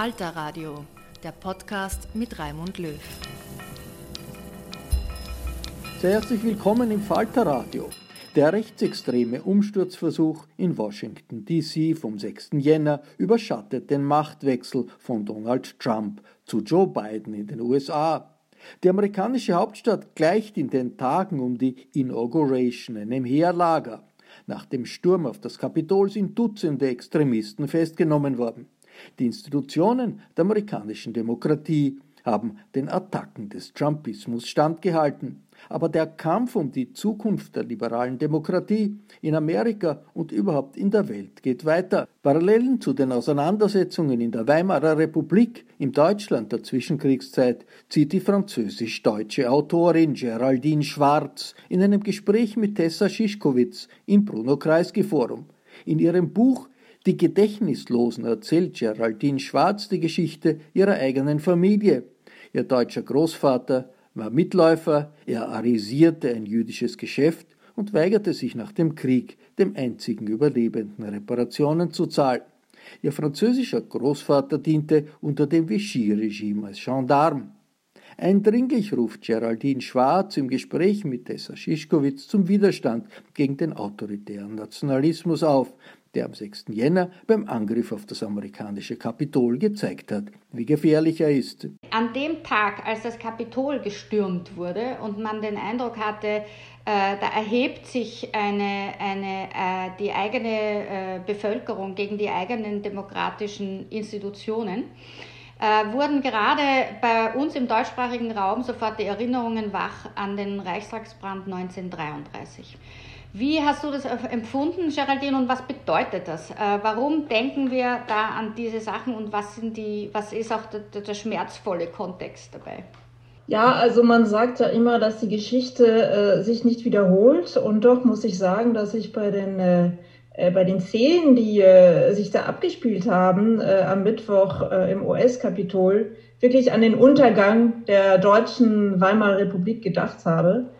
Falter Radio, der Podcast mit Raimund Löw. Sehr herzlich willkommen im Falter Radio. Der rechtsextreme Umsturzversuch in Washington, D.C. vom 6. Jänner überschattet den Machtwechsel von Donald Trump zu Joe Biden in den USA. Die amerikanische Hauptstadt gleicht in den Tagen um die Inauguration einem Heerlager. Nach dem Sturm auf das Kapitol sind Dutzende Extremisten festgenommen worden. Die Institutionen der amerikanischen Demokratie haben den Attacken des Trumpismus standgehalten. Aber der Kampf um die Zukunft der liberalen Demokratie in Amerika und überhaupt in der Welt geht weiter. Parallelen zu den Auseinandersetzungen in der Weimarer Republik im Deutschland der Zwischenkriegszeit zieht die französisch-deutsche Autorin Geraldine Schwarz in einem Gespräch mit Tessa Schischkowitz im Bruno Kreisky Forum. In ihrem Buch die Gedächtnislosen erzählt Geraldine Schwarz die Geschichte ihrer eigenen Familie. Ihr deutscher Großvater war Mitläufer, er arisierte ein jüdisches Geschäft und weigerte sich nach dem Krieg, dem einzigen Überlebenden Reparationen zu zahlen. Ihr französischer Großvater diente unter dem Vichy-Regime als Gendarm. Eindringlich ruft Geraldine Schwarz im Gespräch mit Tessa Schischkowitz zum Widerstand gegen den autoritären Nationalismus auf, der am 6. Jänner beim Angriff auf das amerikanische Kapitol gezeigt hat, wie gefährlich er ist. An dem Tag, als das Kapitol gestürmt wurde und man den Eindruck hatte, äh, da erhebt sich eine, eine, äh, die eigene äh, Bevölkerung gegen die eigenen demokratischen Institutionen, äh, wurden gerade bei uns im deutschsprachigen Raum sofort die Erinnerungen wach an den Reichstagsbrand 1933. Wie hast du das empfunden, Geraldine, und was bedeutet das? Äh, warum denken wir da an diese Sachen und was, sind die, was ist auch der, der schmerzvolle Kontext dabei? Ja, also man sagt ja immer, dass die Geschichte äh, sich nicht wiederholt. Und doch muss ich sagen, dass ich bei den, äh, äh bei den Szenen, die äh, sich da abgespielt haben äh, am Mittwoch im US-Kapitol, wirklich an den Untergang der deutschen Weimarer Republik gedacht habe.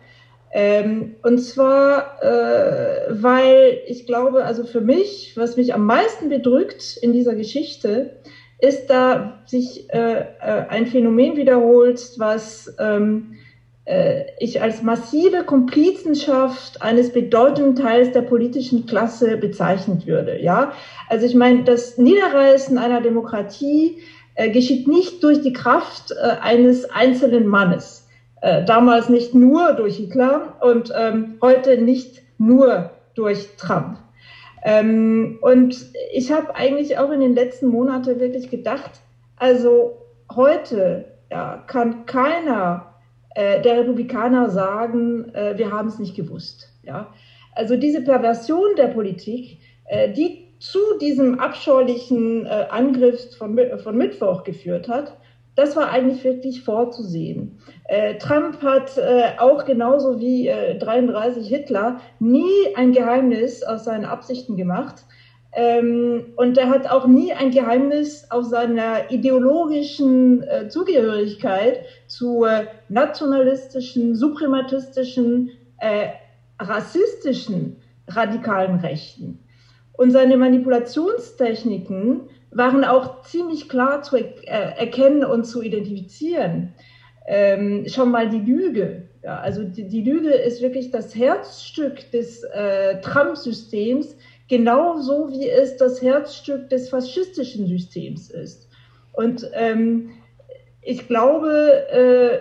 Ähm, und zwar, äh, weil ich glaube, also für mich, was mich am meisten bedrückt in dieser Geschichte, ist da sich äh, äh, ein Phänomen wiederholt, was ähm, äh, ich als massive Komplizenschaft eines bedeutenden Teils der politischen Klasse bezeichnen würde. Ja, also ich meine, das Niederreißen einer Demokratie äh, geschieht nicht durch die Kraft äh, eines einzelnen Mannes äh, damals nicht nur durch Hitler und ähm, heute nicht nur durch Trump. Ähm, und ich habe eigentlich auch in den letzten Monaten wirklich gedacht, also heute ja, kann keiner äh, der Republikaner sagen, äh, wir haben es nicht gewusst. Ja? Also diese Perversion der Politik, äh, die zu diesem abscheulichen äh, Angriff von, von Mittwoch geführt hat, das war eigentlich wirklich vorzusehen. Äh, Trump hat äh, auch genauso wie äh, 33 Hitler nie ein Geheimnis aus seinen Absichten gemacht. Ähm, und er hat auch nie ein Geheimnis aus seiner ideologischen äh, Zugehörigkeit zu äh, nationalistischen, suprematistischen, äh, rassistischen radikalen Rechten. Und seine Manipulationstechniken waren auch ziemlich klar zu äh, erkennen und zu identifizieren. Ähm, schon mal die Lüge. Ja, also die, die, Lüge ist wirklich das Herzstück des äh, Trump-Systems, genauso wie es das Herzstück des faschistischen Systems ist. Und ähm, ich glaube, äh,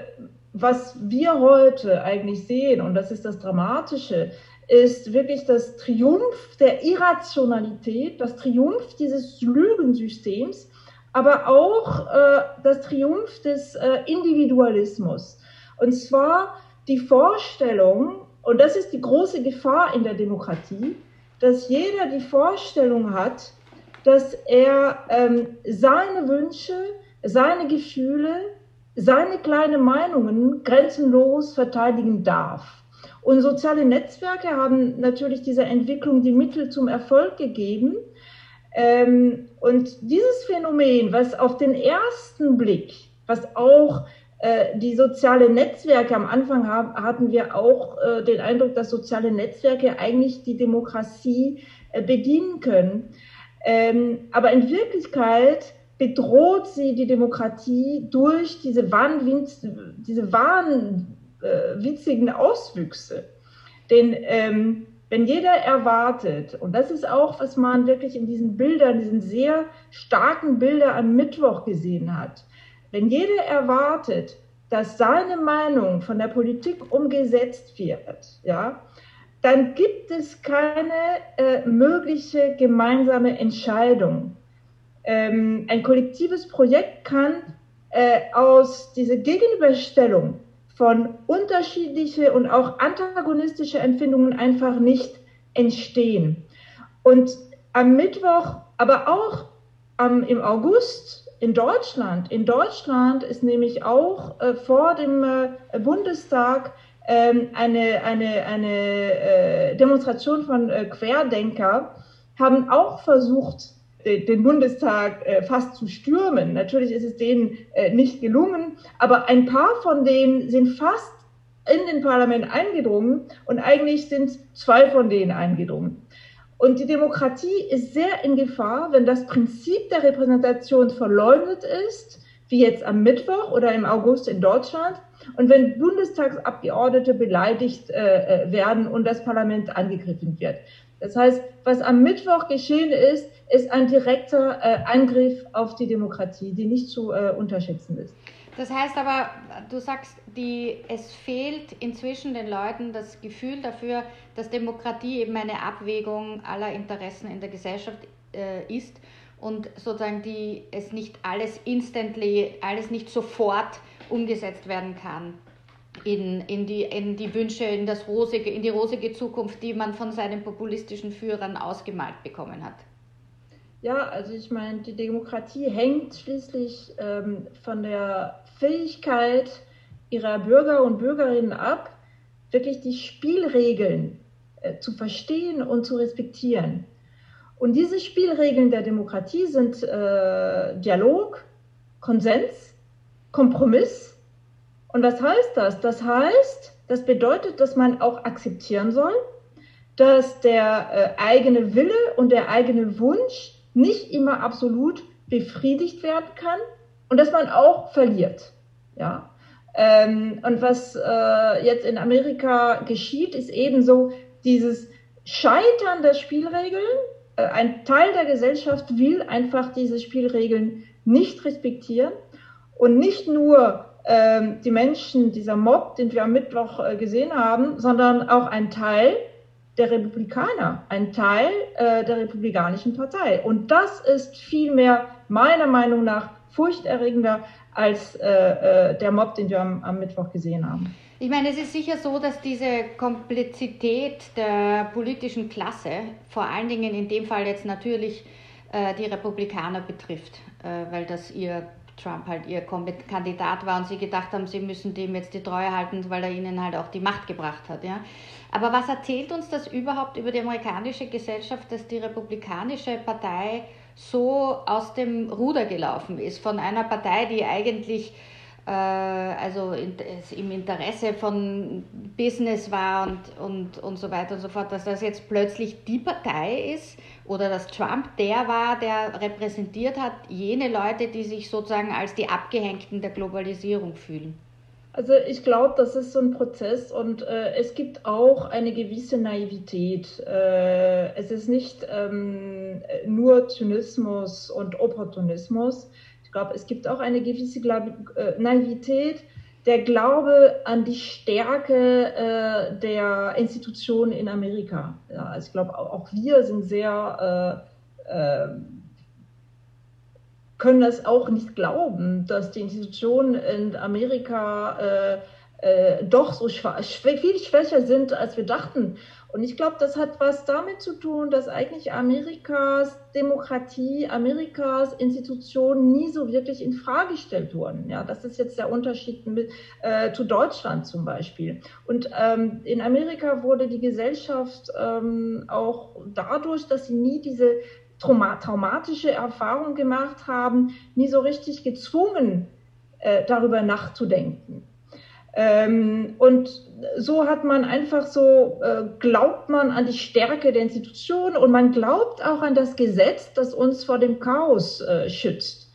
was wir heute eigentlich sehen, und das ist das Dramatische, ist wirklich das Triumph der Irrationalität, das Triumph dieses Lügensystems, aber auch äh, das Triumph des äh, Individualismus. Und zwar die Vorstellung, und das ist die große Gefahr in der Demokratie, dass jeder die Vorstellung hat, dass er ähm, seine Wünsche, seine Gefühle, seine kleinen Meinungen grenzenlos verteidigen darf. Und soziale Netzwerke haben natürlich dieser Entwicklung die Mittel zum Erfolg gegeben. Ähm, und dieses Phänomen, was auf den ersten Blick, was auch äh, die sozialen Netzwerke am Anfang haben, hatten wir auch äh, den Eindruck, dass soziale Netzwerke eigentlich die Demokratie äh, bedienen können. Ähm, aber in Wirklichkeit bedroht sie die Demokratie durch diese, wahnwitz, diese wahnwitzigen Auswüchse. Denn ähm, wenn jeder erwartet, und das ist auch, was man wirklich in diesen Bildern, diesen sehr starken Bildern am Mittwoch gesehen hat, wenn jeder erwartet, dass seine Meinung von der Politik umgesetzt wird, ja, dann gibt es keine äh, mögliche gemeinsame Entscheidung ähm, ein kollektives Projekt kann äh, aus dieser Gegenüberstellung von unterschiedliche und auch antagonistische Empfindungen einfach nicht entstehen. Und am Mittwoch, aber auch am, im August in Deutschland, in Deutschland ist nämlich auch äh, vor dem äh, Bundestag ähm, eine, eine, eine äh, Demonstration von äh, Querdenker, haben auch versucht, den Bundestag äh, fast zu stürmen. Natürlich ist es denen äh, nicht gelungen, aber ein paar von denen sind fast in den Parlament eingedrungen und eigentlich sind zwei von denen eingedrungen. Und die Demokratie ist sehr in Gefahr, wenn das Prinzip der Repräsentation verleugnet ist, wie jetzt am Mittwoch oder im August in Deutschland, und wenn Bundestagsabgeordnete beleidigt äh, werden und das Parlament angegriffen wird. Das heißt, was am Mittwoch geschehen ist, ist ein direkter äh, Angriff auf die Demokratie, die nicht zu äh, unterschätzen ist. Das heißt aber, du sagst, die, es fehlt inzwischen den Leuten das Gefühl dafür, dass Demokratie eben eine Abwägung aller Interessen in der Gesellschaft äh, ist und sozusagen die, es nicht alles instantly, alles nicht sofort umgesetzt werden kann in, in, die, in die Wünsche, in, das rosige, in die rosige Zukunft, die man von seinen populistischen Führern ausgemalt bekommen hat. Ja, also ich meine, die Demokratie hängt schließlich ähm, von der Fähigkeit ihrer Bürger und Bürgerinnen ab, wirklich die Spielregeln äh, zu verstehen und zu respektieren. Und diese Spielregeln der Demokratie sind äh, Dialog, Konsens, Kompromiss und was heißt das? Das heißt, das bedeutet, dass man auch akzeptieren soll, dass der äh, eigene Wille und der eigene Wunsch nicht immer absolut befriedigt werden kann und dass man auch verliert. Ja? Ähm, und was äh, jetzt in Amerika geschieht, ist ebenso dieses Scheitern der Spielregeln. Äh, ein Teil der Gesellschaft will einfach diese Spielregeln nicht respektieren und nicht nur die Menschen, dieser Mob, den wir am Mittwoch äh, gesehen haben, sondern auch ein Teil der Republikaner, ein Teil äh, der Republikanischen Partei. Und das ist vielmehr meiner Meinung nach furchterregender als äh, der Mob, den wir am, Mittwoch gesehen haben. Ich meine, es ist sicher so, dass diese Komplexität der politischen Klasse, vor allen Dingen in dem Fall jetzt natürlich die Republikaner betrifft, weil das ihr Trump halt ihr Kandidat war und sie gedacht haben, sie müssen dem jetzt die Treue halten, weil er ihnen halt auch die Macht gebracht hat. Ja? Aber was erzählt uns das überhaupt über die amerikanische Gesellschaft, dass die Republikanische Partei so aus dem Ruder gelaufen ist von einer Partei, die eigentlich also im Interesse von Business war und, und, und so weiter und so fort, dass das jetzt plötzlich die Partei ist oder dass Trump der war, der repräsentiert hat jene Leute, die sich sozusagen als die Abgehängten der Globalisierung fühlen. Also ich glaube, das ist so ein Prozess und äh, es gibt auch eine gewisse Naivität. Äh, es ist nicht ähm, nur Zynismus und Opportunismus. Ich glaube, es gibt auch eine gewisse äh, Naivität, der Glaube an die Stärke äh, der Institutionen in Amerika. Ja, also ich glaube, auch, wir sind sehr, äh, äh, können das auch nicht glauben, dass die Institutionen in Amerika äh, äh, doch so schwach, viel schwächer sind, als wir dachten. Und ich glaube, das hat was damit zu tun, dass eigentlich Amerikas Demokratie, Amerikas Institutionen nie so wirklich in Frage gestellt wurden. Ja, das ist jetzt der Unterschied mit, äh, zu Deutschland zum Beispiel. Und ähm, in Amerika wurde die Gesellschaft ähm, auch dadurch, dass sie nie diese trauma traumatische Erfahrung gemacht haben, nie so richtig gezwungen, äh, darüber nachzudenken. Ähm, und so hat man einfach so, äh, glaubt man an die Stärke der Institution und man glaubt auch an das Gesetz, das uns vor dem Chaos äh, schützt.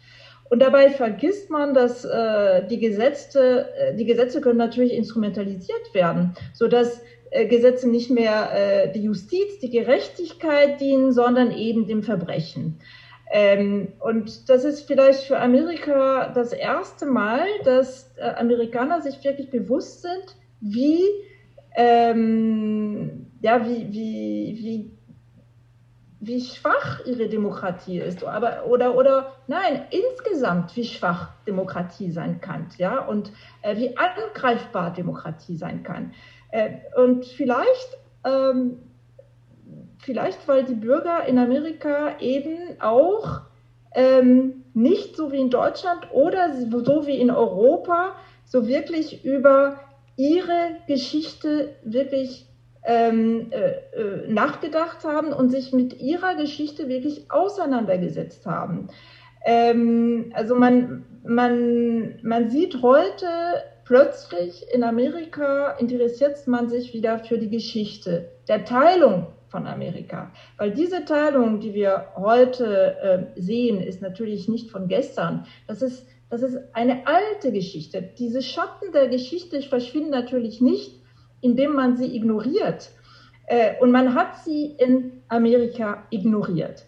Und dabei vergisst man, dass äh, die, Gesetze, äh, die Gesetze können natürlich instrumentalisiert werden, sodass äh, Gesetze nicht mehr äh, die Justiz, die Gerechtigkeit dienen, sondern eben dem Verbrechen. Ähm, und das ist vielleicht für Amerika das erste Mal, dass äh, Amerikaner sich wirklich bewusst sind, wie, ähm, ja, wie, wie, wie, wie schwach ihre Demokratie ist. Aber, oder, oder nein, insgesamt, wie schwach Demokratie sein kann. Ja? Und äh, wie angreifbar Demokratie sein kann. Äh, und vielleicht ähm, vielleicht weil die Bürger in Amerika eben auch ähm, nicht so wie in Deutschland oder so wie in Europa so wirklich über ihre Geschichte wirklich ähm, äh, äh, nachgedacht haben und sich mit ihrer Geschichte wirklich auseinandergesetzt haben. Ähm, also man, man, man sieht heute plötzlich in Amerika interessiert man sich wieder für die Geschichte der Teilung von Amerika. Weil diese Teilung, die wir heute äh, sehen, ist natürlich nicht von gestern. Das ist, das ist eine alte Geschichte. Diese Schatten der Geschichte verschwinden natürlich nicht, indem man sie ignoriert. Äh, und man hat sie in Amerika ignoriert.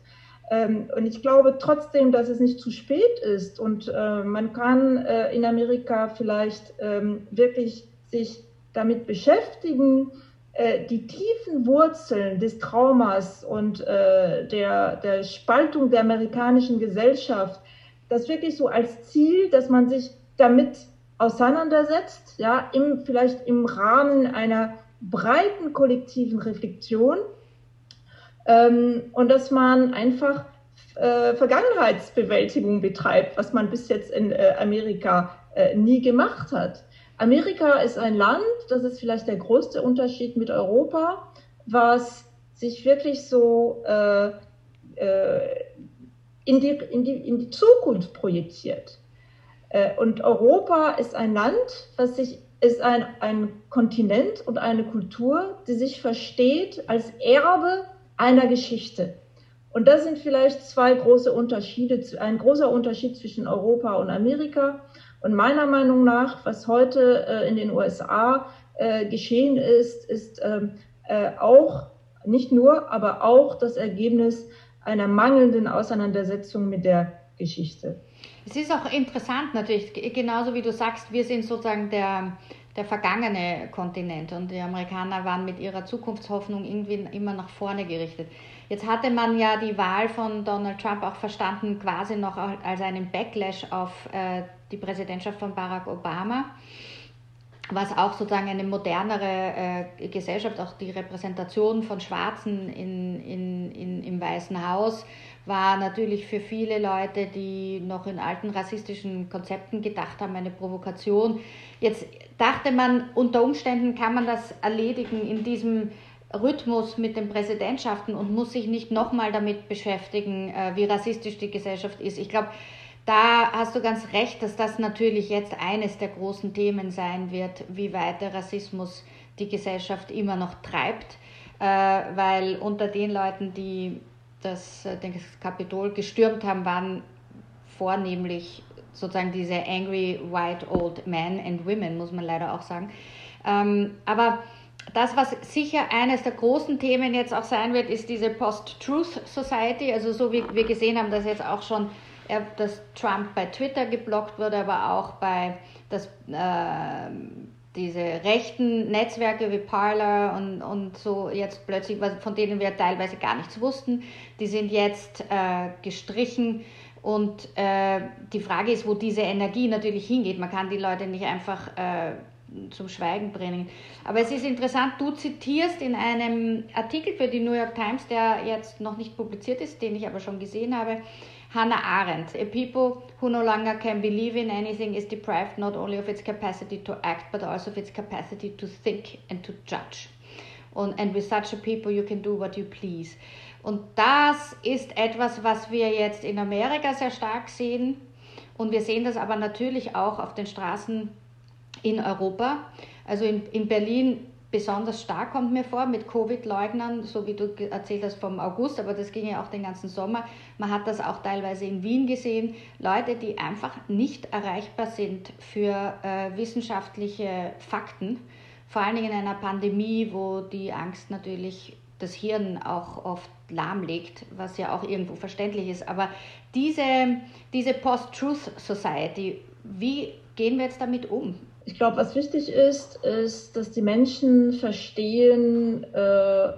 Ähm, und ich glaube trotzdem, dass es nicht zu spät ist und äh, man kann äh, in Amerika vielleicht ähm, wirklich sich damit beschäftigen, die tiefen Wurzeln des Traumas und der, der Spaltung der amerikanischen Gesellschaft, das wirklich so als Ziel, dass man sich damit auseinandersetzt, ja, im, vielleicht im Rahmen einer breiten kollektiven Reflexion ähm, und dass man einfach äh, Vergangenheitsbewältigung betreibt, was man bis jetzt in äh, Amerika äh, nie gemacht hat. Amerika ist ein Land, das ist vielleicht der größte Unterschied mit Europa, was sich wirklich so äh, äh, in, die, in, die, in die Zukunft projiziert. Äh, und Europa ist ein Land, was sich ist ein, ein Kontinent und eine Kultur, die sich versteht als Erbe einer Geschichte. Und das sind vielleicht zwei große Unterschiede, ein großer Unterschied zwischen Europa und Amerika. Und meiner Meinung nach, was heute äh, in den USA äh, geschehen ist, ist ähm, äh, auch, nicht nur, aber auch das Ergebnis einer mangelnden Auseinandersetzung mit der Geschichte. Es ist auch interessant natürlich, genauso wie du sagst, wir sind sozusagen der, der vergangene Kontinent und die Amerikaner waren mit ihrer Zukunftshoffnung irgendwie immer nach vorne gerichtet. Jetzt hatte man ja die Wahl von Donald Trump auch verstanden, quasi noch als einen Backlash auf äh, die Präsidentschaft von Barack Obama, was auch sozusagen eine modernere äh, Gesellschaft, auch die Repräsentation von Schwarzen in, in, in, im Weißen Haus, war natürlich für viele Leute, die noch in alten rassistischen Konzepten gedacht haben, eine Provokation. Jetzt dachte man, unter Umständen kann man das erledigen in diesem Rhythmus mit den Präsidentschaften und muss sich nicht nochmal damit beschäftigen, äh, wie rassistisch die Gesellschaft ist. Ich glaube, da hast du ganz recht, dass das natürlich jetzt eines der großen Themen sein wird, wie weit der Rassismus die Gesellschaft immer noch treibt, äh, weil unter den Leuten, die das, äh, das Kapitol gestürmt haben, waren vornehmlich sozusagen diese angry white old men and women, muss man leider auch sagen. Ähm, aber das, was sicher eines der großen Themen jetzt auch sein wird, ist diese Post-Truth Society. Also so wie wir gesehen haben, dass jetzt auch schon er, dass Trump bei Twitter geblockt wurde, aber auch bei das, äh, diese rechten Netzwerke wie Parler und, und so jetzt plötzlich, von denen wir teilweise gar nichts wussten, die sind jetzt äh, gestrichen. Und äh, die Frage ist, wo diese Energie natürlich hingeht. Man kann die Leute nicht einfach äh, zum Schweigen bringen. Aber es ist interessant, du zitierst in einem Artikel für die New York Times, der jetzt noch nicht publiziert ist, den ich aber schon gesehen habe, Hannah Arendt, a people who no longer can believe in anything is deprived not only of its capacity to act, but also of its capacity to think and to judge. Und, and with such a people you can do what you please. Und das ist etwas, was wir jetzt in Amerika sehr stark sehen. Und wir sehen das aber natürlich auch auf den Straßen in Europa. Also in, in Berlin besonders stark kommt mir vor mit Covid-Leugnern, so wie du erzählt hast vom August, aber das ging ja auch den ganzen Sommer. Man hat das auch teilweise in Wien gesehen. Leute, die einfach nicht erreichbar sind für äh, wissenschaftliche Fakten, vor allen Dingen in einer Pandemie, wo die Angst natürlich das Hirn auch oft lahmlegt, was ja auch irgendwo verständlich ist. Aber diese, diese Post-Truth Society, wie gehen wir jetzt damit um? Ich glaube, was wichtig ist, ist, dass die Menschen verstehen, äh,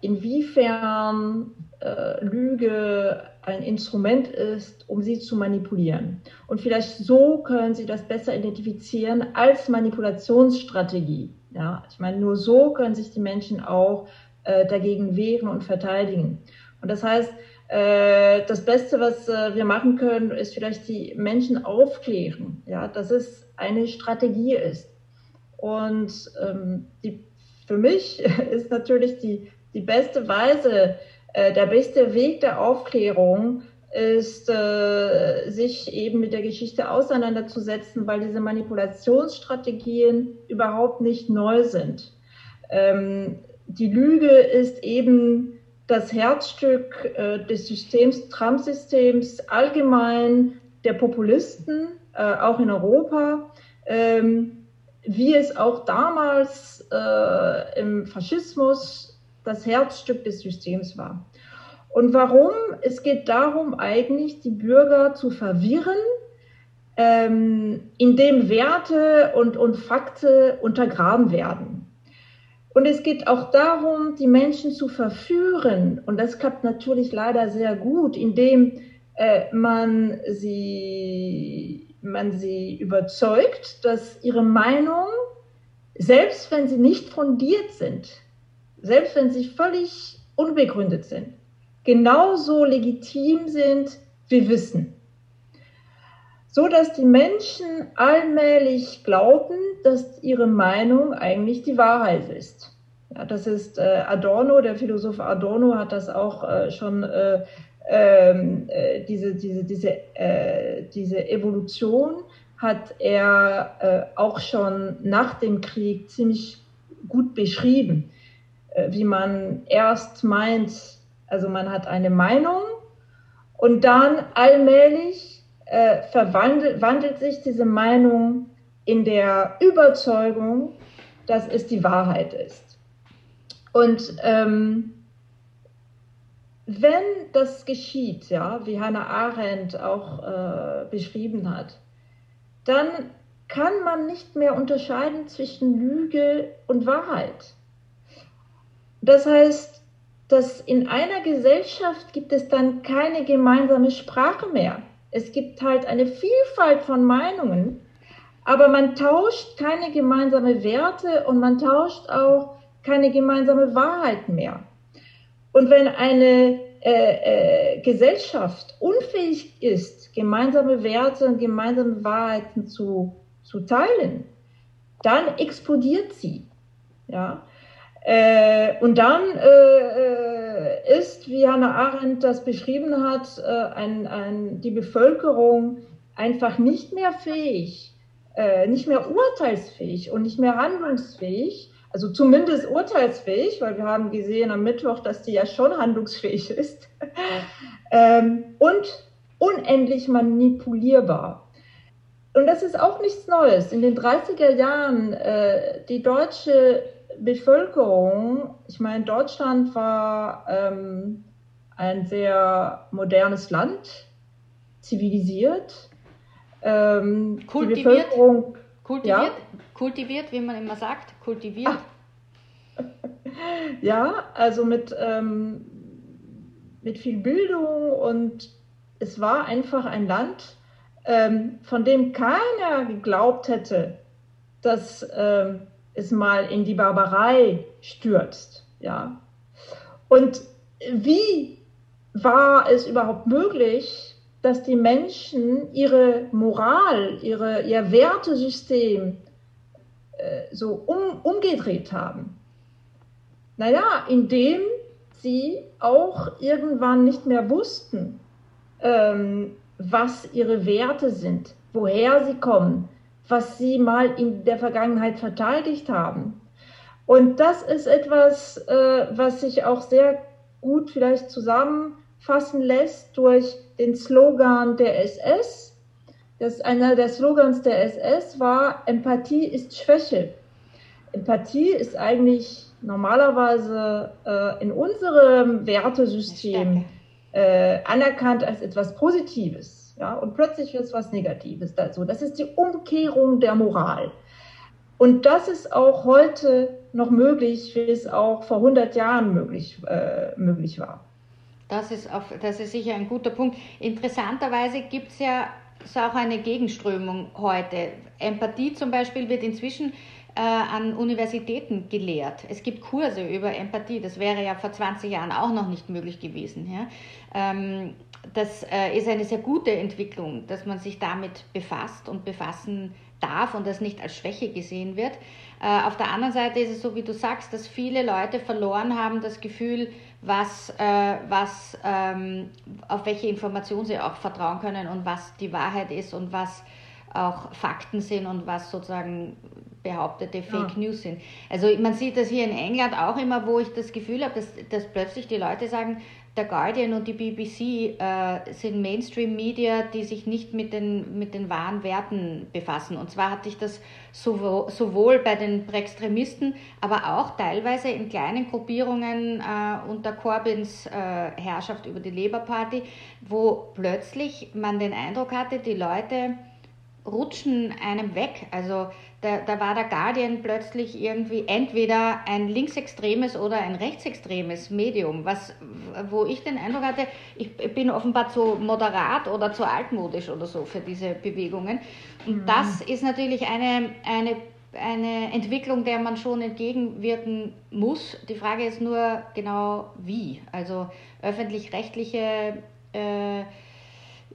inwiefern äh, Lüge ein Instrument ist, um sie zu manipulieren. Und vielleicht so können sie das besser identifizieren als Manipulationsstrategie. Ja, ich meine, nur so können sich die Menschen auch äh, dagegen wehren und verteidigen. Und das heißt, äh, das Beste, was äh, wir machen können, ist vielleicht die Menschen aufklären, ja, dass es eine Strategie ist. Und ähm, die, für mich ist natürlich die, die beste Weise, äh, der beste Weg der Aufklärung, ist, äh, sich eben mit der Geschichte auseinanderzusetzen, weil diese Manipulationsstrategien überhaupt nicht neu sind. Ähm, die Lüge ist eben das Herzstück äh, des Systems, Trump-Systems, allgemein der Populisten, äh, auch in Europa, ähm, wie es auch damals äh, im Faschismus das Herzstück des Systems war. Und warum? Es geht darum, eigentlich die Bürger zu verwirren, ähm, indem Werte und, und Fakte untergraben werden. Und es geht auch darum, die Menschen zu verführen. Und das klappt natürlich leider sehr gut, indem äh, man, sie, man sie überzeugt, dass ihre Meinung, selbst wenn sie nicht fundiert sind, selbst wenn sie völlig unbegründet sind, genauso legitim sind wie Wissen. So dass die Menschen allmählich glauben, dass ihre Meinung eigentlich die Wahrheit ist. Ja, das ist äh, Adorno, der Philosoph Adorno hat das auch äh, schon äh, ähm, äh, diese, diese, diese, äh, diese Evolution hat er äh, auch schon nach dem Krieg ziemlich gut beschrieben, wie man erst meint, also man hat eine Meinung und dann allmählich verwandelt wandelt sich diese Meinung in der Überzeugung, dass es die Wahrheit ist. Und ähm, wenn das geschieht, ja, wie Hannah Arendt auch äh, beschrieben hat, dann kann man nicht mehr unterscheiden zwischen Lüge und Wahrheit. Das heißt, dass in einer Gesellschaft gibt es dann keine gemeinsame Sprache mehr. Es gibt halt eine Vielfalt von Meinungen aber man tauscht keine gemeinsame Werte und man tauscht auch keine gemeinsame Wahrheit mehr. Und wenn eine äh, äh, Gesellschaft unfähig ist, gemeinsame Werte und gemeinsame Wahrheiten zu, zu teilen, dann explodiert sie. Ja? Äh, und dann äh, äh ist, wie Hannah Arendt das beschrieben hat, äh, ein, ein, die Bevölkerung einfach nicht mehr fähig, äh, nicht mehr urteilsfähig und nicht mehr handlungsfähig, also zumindest urteilsfähig, weil wir haben gesehen am Mittwoch, dass die ja schon handlungsfähig ist, ähm, und unendlich manipulierbar. Und das ist auch nichts Neues. In den 30er Jahren, äh, die deutsche Bevölkerung, ich meine, Deutschland war ähm, ein sehr modernes Land, zivilisiert. Ähm, kultiviert, kultiviert, ja? Kultiviert, wie man immer sagt, kultiviert. ja, also mit, ähm, mit viel Bildung und es war einfach ein Land, ähm, von dem keiner geglaubt hätte, dass ähm, es mal in die Barbarei stürzt. Ja. Und wie war es überhaupt möglich, dass die Menschen ihre Moral, ihre, ihr Wertesystem äh, so um, umgedreht haben? Naja, indem sie auch irgendwann nicht mehr wussten, ähm, was ihre Werte sind, woher sie kommen, was sie mal in der Vergangenheit verteidigt haben. Und das ist etwas, äh, was sich auch sehr gut vielleicht zusammenfassen lässt durch den Slogan der SS. Das einer der Slogans der SS war, Empathie ist Schwäche. Empathie ist eigentlich normalerweise äh, in unserem Wertesystem äh, anerkannt als etwas Positives. Ja? Und plötzlich wird es was Negatives dazu. Das ist die Umkehrung der Moral. Und das ist auch heute noch möglich, wie es auch vor 100 Jahren möglich, äh, möglich war. Das ist, auf, das ist sicher ein guter Punkt. Interessanterweise gibt es ja so auch eine Gegenströmung heute. Empathie zum Beispiel wird inzwischen äh, an Universitäten gelehrt. Es gibt Kurse über Empathie, das wäre ja vor 20 Jahren auch noch nicht möglich gewesen. Ja? Ähm, das äh, ist eine sehr gute Entwicklung, dass man sich damit befasst und befassen darf und das nicht als Schwäche gesehen wird. Äh, auf der anderen Seite ist es so, wie du sagst, dass viele Leute verloren haben das Gefühl, was, äh, was, ähm, auf welche Informationen sie auch vertrauen können und was die Wahrheit ist und was auch Fakten sind und was sozusagen behauptete Fake ja. News sind. Also man sieht das hier in England auch immer, wo ich das Gefühl habe, dass, dass plötzlich die Leute sagen, der Guardian und die BBC äh, sind Mainstream-Media, die sich nicht mit den, mit den wahren Werten befassen. Und zwar hatte ich das sowohl, sowohl bei den Extremisten, aber auch teilweise in kleinen Gruppierungen äh, unter Corbyns äh, Herrschaft über die Labour Party, wo plötzlich man den Eindruck hatte, die Leute rutschen einem weg. Also da, da war der Guardian plötzlich irgendwie entweder ein linksextremes oder ein rechtsextremes Medium, was, wo ich den Eindruck hatte, ich bin offenbar zu moderat oder zu altmodisch oder so für diese Bewegungen. Und mhm. das ist natürlich eine, eine, eine Entwicklung, der man schon entgegenwirken muss. Die Frage ist nur genau wie. Also öffentlich-rechtliche äh,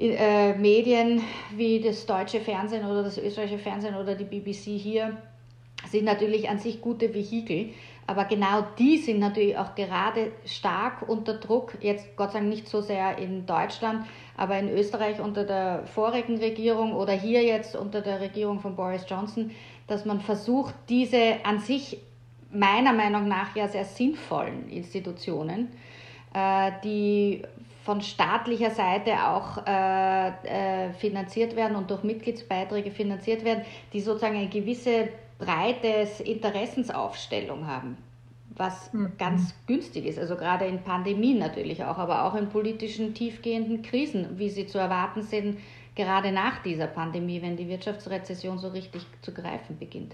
äh, Medien wie das deutsche Fernsehen oder das österreichische Fernsehen oder die BBC hier sind natürlich an sich gute Vehikel, aber genau die sind natürlich auch gerade stark unter Druck, jetzt Gott sei Dank nicht so sehr in Deutschland, aber in Österreich unter der vorigen Regierung oder hier jetzt unter der Regierung von Boris Johnson, dass man versucht, diese an sich meiner Meinung nach ja sehr sinnvollen Institutionen, äh, die von staatlicher Seite auch äh, äh, finanziert werden und durch Mitgliedsbeiträge finanziert werden, die sozusagen eine gewisse breite Interessensaufstellung haben, was mhm. ganz günstig ist. Also gerade in Pandemien natürlich auch, aber auch in politischen tiefgehenden Krisen, wie sie zu erwarten sind, gerade nach dieser Pandemie, wenn die Wirtschaftsrezession so richtig zu greifen beginnt.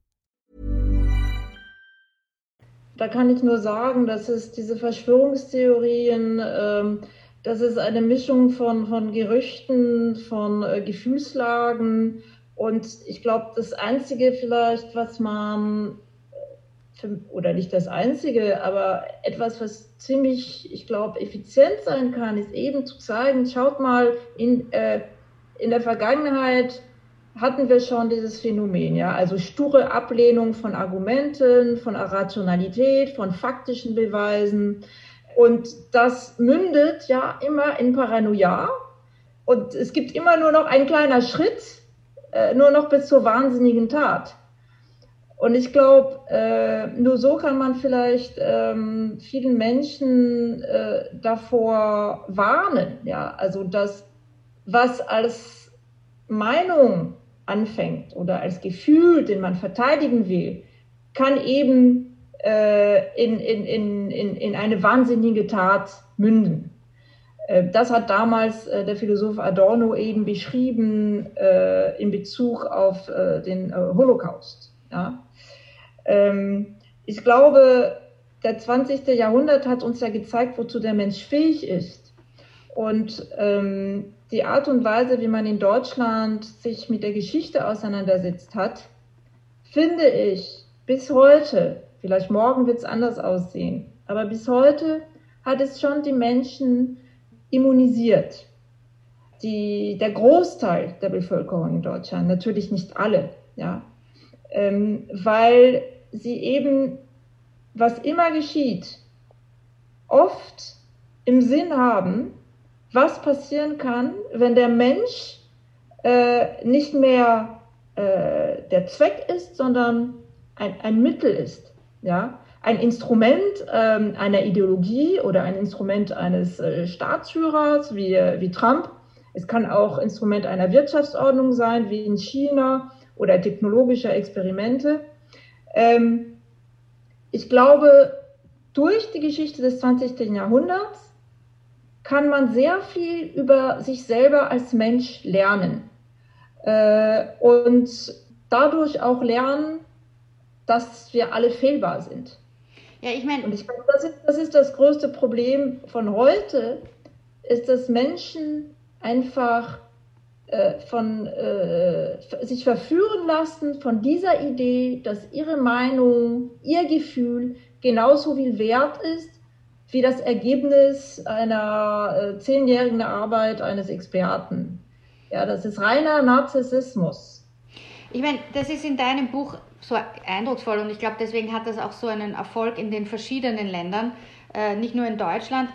Da kann ich nur sagen, dass es diese Verschwörungstheorien, ähm, das ist eine Mischung von, von Gerüchten, von äh, Gefühlslagen. Und ich glaube, das Einzige vielleicht, was man, äh, oder nicht das Einzige, aber etwas, was ziemlich, ich glaube, effizient sein kann, ist eben zu zeigen, schaut mal in, äh, in der Vergangenheit, hatten wir schon dieses Phänomen, ja, also sture Ablehnung von Argumenten, von Rationalität, von faktischen Beweisen. Und das mündet ja immer in Paranoia. Und es gibt immer nur noch ein kleiner Schritt, äh, nur noch bis zur wahnsinnigen Tat. Und ich glaube, äh, nur so kann man vielleicht ähm, vielen Menschen äh, davor warnen. Ja, also das, was als Meinung anfängt oder als Gefühl, den man verteidigen will, kann eben äh, in, in, in, in, in eine wahnsinnige Tat münden. Äh, das hat damals äh, der Philosoph Adorno eben beschrieben äh, in Bezug auf den Holocaust. Ja? Ähm, ich glaube, der 20. Jahrhundert hat uns ja gezeigt, wozu der Mensch fähig ist. Und ähm, die Art und Weise, wie man in Deutschland sich mit der Geschichte auseinandersetzt hat, finde ich bis heute, vielleicht morgen wird es anders aussehen, aber bis heute hat es schon die Menschen immunisiert. Die, der Großteil der Bevölkerung in Deutschland, natürlich nicht alle, ja, ähm, weil sie eben, was immer geschieht, oft im Sinn haben, was passieren kann, wenn der Mensch äh, nicht mehr äh, der Zweck ist, sondern ein, ein Mittel ist. Ja? Ein Instrument ähm, einer Ideologie oder ein Instrument eines äh, Staatsführers wie, wie Trump. Es kann auch Instrument einer Wirtschaftsordnung sein, wie in China oder technologischer Experimente. Ähm, ich glaube, durch die Geschichte des 20. Jahrhunderts kann man sehr viel über sich selber als Mensch lernen äh, und dadurch auch lernen, dass wir alle fehlbar sind. Ja, ich meine. Und ich glaube, das ist, das ist das größte Problem von heute, ist, dass Menschen einfach äh, von äh, sich verführen lassen von dieser Idee, dass ihre Meinung, ihr Gefühl genauso viel wert ist wie das Ergebnis einer äh, zehnjährigen Arbeit eines Experten. Ja, das ist reiner Narzissmus. Ich meine, das ist in deinem Buch so eindrucksvoll und ich glaube, deswegen hat das auch so einen Erfolg in den verschiedenen Ländern, äh, nicht nur in Deutschland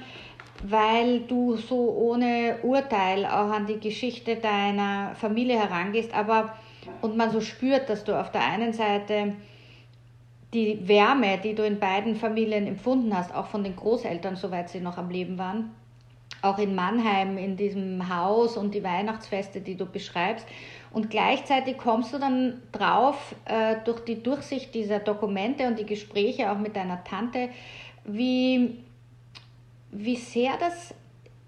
weil du so ohne Urteil auch an die Geschichte deiner Familie herangehst, aber und man so spürt, dass du auf der einen Seite die Wärme, die du in beiden Familien empfunden hast, auch von den Großeltern, soweit sie noch am Leben waren, auch in Mannheim, in diesem Haus und die Weihnachtsfeste, die du beschreibst. Und gleichzeitig kommst du dann drauf, äh, durch die Durchsicht dieser Dokumente und die Gespräche auch mit deiner Tante, wie wie sehr das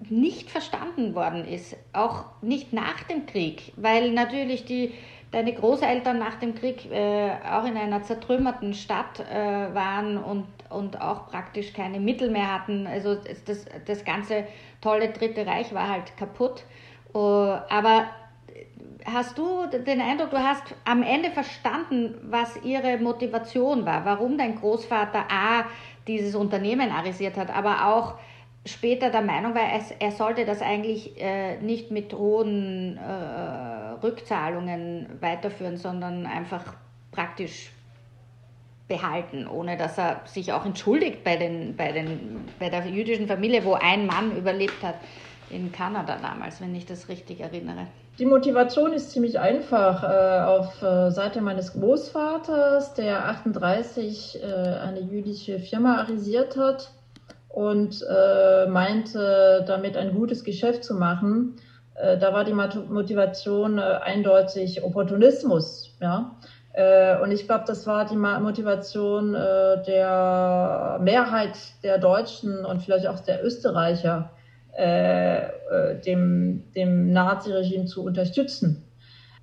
nicht verstanden worden ist, auch nicht nach dem Krieg, weil natürlich die, deine Großeltern nach dem Krieg äh, auch in einer zertrümmerten Stadt äh, waren und, und auch praktisch keine Mittel mehr hatten. Also das, das ganze tolle Dritte Reich war halt kaputt. Uh, aber hast du den Eindruck, du hast am Ende verstanden, was ihre Motivation war, warum dein Großvater A dieses Unternehmen arisiert hat, aber auch später der Meinung war, er, sollte das eigentlich äh, nicht mit hohen äh, Rückzahlungen weiterführen, sondern einfach praktisch behalten, ohne dass er sich auch entschuldigt bei, den, bei, den, bei der jüdischen Familie, wo ein Mann überlebt hat in Kanada damals, wenn ich das richtig erinnere. Die Motivation ist ziemlich einfach. Äh, auf Seite meines Großvaters, der 38 äh, eine jüdische Firma arisiert hat, und äh, meinte, damit ein gutes Geschäft zu machen. Äh, da war die Motivation äh, eindeutig Opportunismus. Ja? Äh, und ich glaube, das war die Motivation äh, der Mehrheit der Deutschen und vielleicht auch der Österreicher, äh, dem, dem Naziregime zu unterstützen.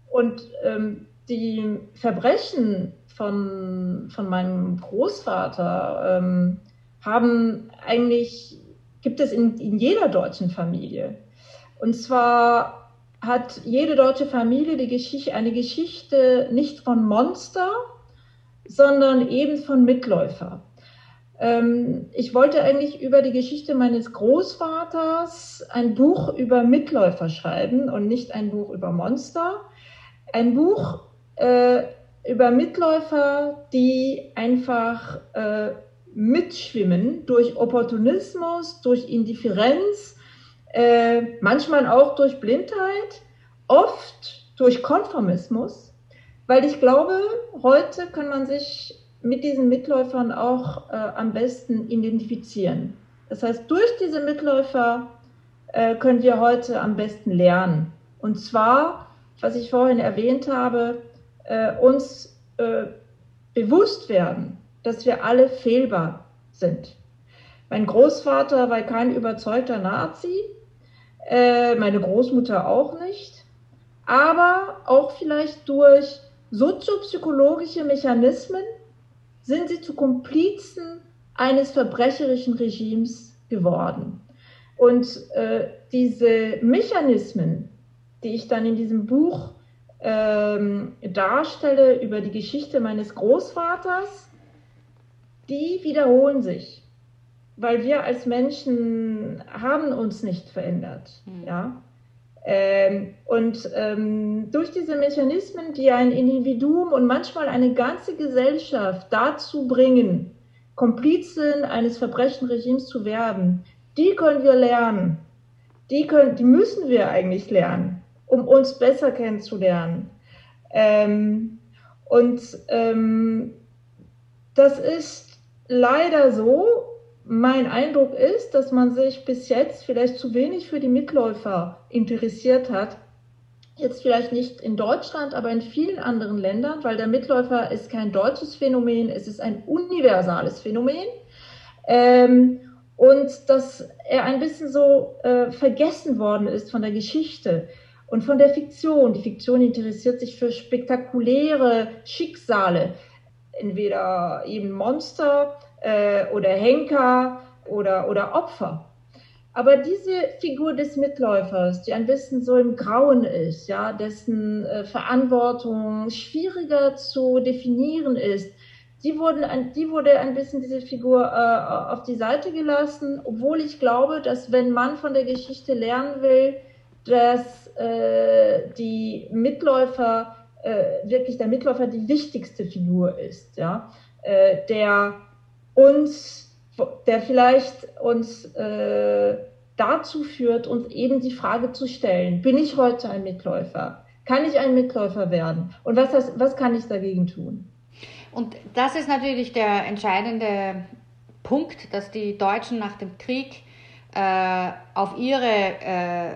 Und ähm, die Verbrechen von, von meinem Großvater, ähm, haben eigentlich, gibt es in, in jeder deutschen Familie. Und zwar hat jede deutsche Familie die Geschichte, eine Geschichte nicht von Monster, sondern eben von Mitläufer. Ähm, ich wollte eigentlich über die Geschichte meines Großvaters ein Buch über Mitläufer schreiben und nicht ein Buch über Monster. Ein Buch äh, über Mitläufer, die einfach äh, mitschwimmen durch Opportunismus, durch Indifferenz, äh, manchmal auch durch Blindheit, oft durch Konformismus, weil ich glaube, heute kann man sich mit diesen Mitläufern auch äh, am besten identifizieren. Das heißt, durch diese Mitläufer äh, können wir heute am besten lernen. Und zwar, was ich vorhin erwähnt habe, äh, uns äh, bewusst werden, dass wir alle fehlbar sind. Mein Großvater war kein überzeugter Nazi, äh, meine Großmutter auch nicht, aber auch vielleicht durch soziopsychologische Mechanismen sind sie zu Komplizen eines verbrecherischen Regimes geworden. Und äh, diese Mechanismen, die ich dann in diesem Buch ähm, darstelle über die Geschichte meines Großvaters, die wiederholen sich, weil wir als Menschen haben uns nicht verändert. Mhm. Ja? Ähm, und ähm, durch diese Mechanismen, die ein Individuum und manchmal eine ganze Gesellschaft dazu bringen, Komplizen eines Verbrechenregimes zu werden, die können wir lernen. Die, können, die müssen wir eigentlich lernen, um uns besser kennenzulernen. Ähm, und ähm, das ist leider so, mein Eindruck ist, dass man sich bis jetzt vielleicht zu wenig für die Mitläufer interessiert hat. Jetzt vielleicht nicht in Deutschland, aber in vielen anderen Ländern, weil der Mitläufer ist kein deutsches Phänomen, es ist ein universales Phänomen. Ähm, und dass er ein bisschen so äh, vergessen worden ist von der Geschichte und von der Fiktion. Die Fiktion interessiert sich für spektakuläre Schicksale, entweder eben Monster, äh, oder Henker oder, oder Opfer. Aber diese Figur des Mitläufers, die ein bisschen so im Grauen ist, ja, dessen äh, Verantwortung schwieriger zu definieren ist, die, wurden, die wurde ein bisschen diese Figur äh, auf die Seite gelassen, obwohl ich glaube, dass wenn man von der Geschichte lernen will, dass äh, die Mitläufer, äh, wirklich der Mitläufer die wichtigste Figur ist, ja, äh, der uns, der vielleicht uns äh, dazu führt, uns eben die Frage zu stellen, bin ich heute ein Mitläufer? Kann ich ein Mitläufer werden? Und was, das, was kann ich dagegen tun? Und das ist natürlich der entscheidende Punkt, dass die Deutschen nach dem Krieg äh, auf ihre äh,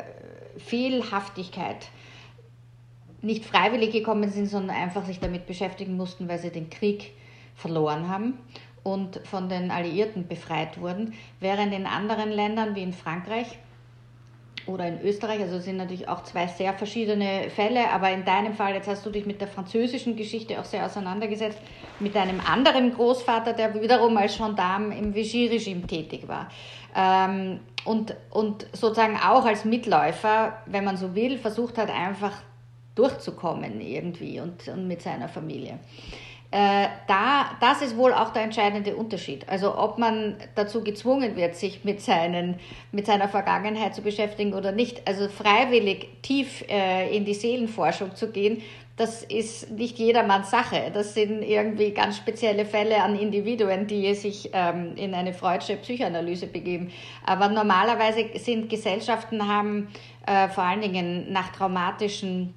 Fehlhaftigkeit nicht freiwillig gekommen sind, sondern einfach sich damit beschäftigen mussten, weil sie den Krieg verloren haben und von den Alliierten befreit wurden, während in anderen Ländern wie in Frankreich oder in Österreich, also sind natürlich auch zwei sehr verschiedene Fälle, aber in deinem Fall, jetzt hast du dich mit der französischen Geschichte auch sehr auseinandergesetzt, mit einem anderen Großvater, der wiederum als Gendarme im Vichy-Regime tätig war. Ähm, und, und sozusagen auch als Mitläufer, wenn man so will, versucht hat, einfach durchzukommen irgendwie und, und mit seiner Familie. Äh, da, das ist wohl auch der entscheidende Unterschied. Also ob man dazu gezwungen wird, sich mit, seinen, mit seiner Vergangenheit zu beschäftigen oder nicht. Also freiwillig tief äh, in die Seelenforschung zu gehen, das ist nicht jedermanns Sache. Das sind irgendwie ganz spezielle Fälle an Individuen, die sich ähm, in eine freudsche Psychoanalyse begeben. Aber normalerweise sind Gesellschaften haben äh, vor allen Dingen nach traumatischen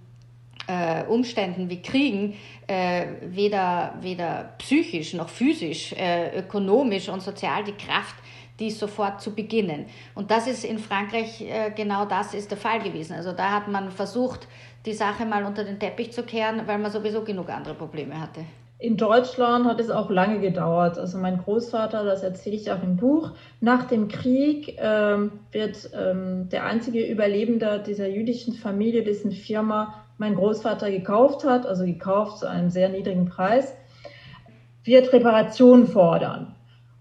äh, Umständen wie Kriegen äh, weder, weder psychisch noch physisch, äh, ökonomisch und sozial die Kraft, dies sofort zu beginnen. Und das ist in Frankreich äh, genau das ist der Fall gewesen. Also da hat man versucht, die Sache mal unter den Teppich zu kehren, weil man sowieso genug andere Probleme hatte. In Deutschland hat es auch lange gedauert. Also mein Großvater, das erzähle ich auch im Buch, nach dem Krieg ähm, wird ähm, der einzige Überlebende dieser jüdischen Familie, dessen Firma mein Großvater gekauft hat, also gekauft zu einem sehr niedrigen Preis, wird Reparationen fordern.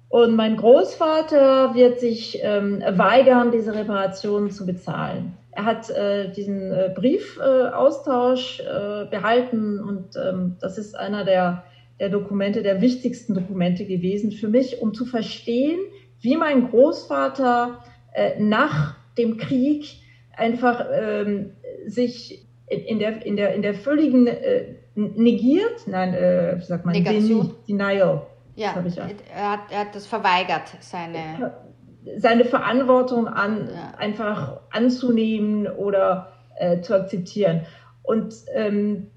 Und mein Großvater wird sich ähm, weigern, diese Reparationen zu bezahlen. Er hat äh, diesen äh, Briefaustausch äh, behalten und ähm, das ist einer der, der Dokumente, der wichtigsten Dokumente gewesen für mich, um zu verstehen, wie mein Großvater äh, nach dem Krieg einfach ähm, sich in der, in der, in der völligen äh, negiert, nein, äh, wie sagt man, Negation. Denial, Ja, er hat, er hat das verweigert, seine seine Verantwortung an, ja. einfach anzunehmen oder äh, zu akzeptieren. Und ähm,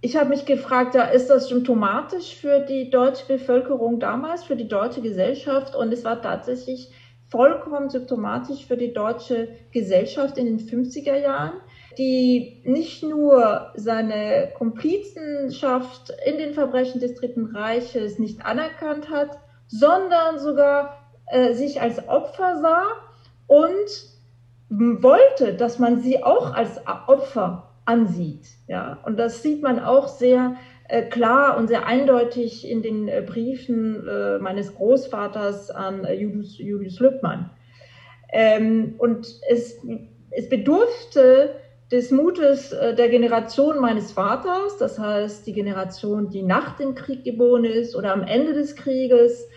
ich habe mich gefragt, ja, ist das symptomatisch für die deutsche Bevölkerung damals, für die deutsche Gesellschaft? Und es war tatsächlich vollkommen symptomatisch für die deutsche Gesellschaft in den 50er Jahren, die nicht nur seine Komplizenschaft in den Verbrechen des Dritten Reiches nicht anerkannt hat, sondern sogar äh, sich als Opfer sah und wollte, dass man sie auch als Opfer ansieht. Ja? Und das sieht man auch sehr äh, klar und sehr eindeutig in den äh, Briefen äh, meines Großvaters an äh, Julius, Julius Lübmann. Ähm, und es, es bedurfte des Mutes äh, der Generation meines Vaters, das heißt die Generation, die nach dem Krieg geboren ist oder am Ende des Krieges,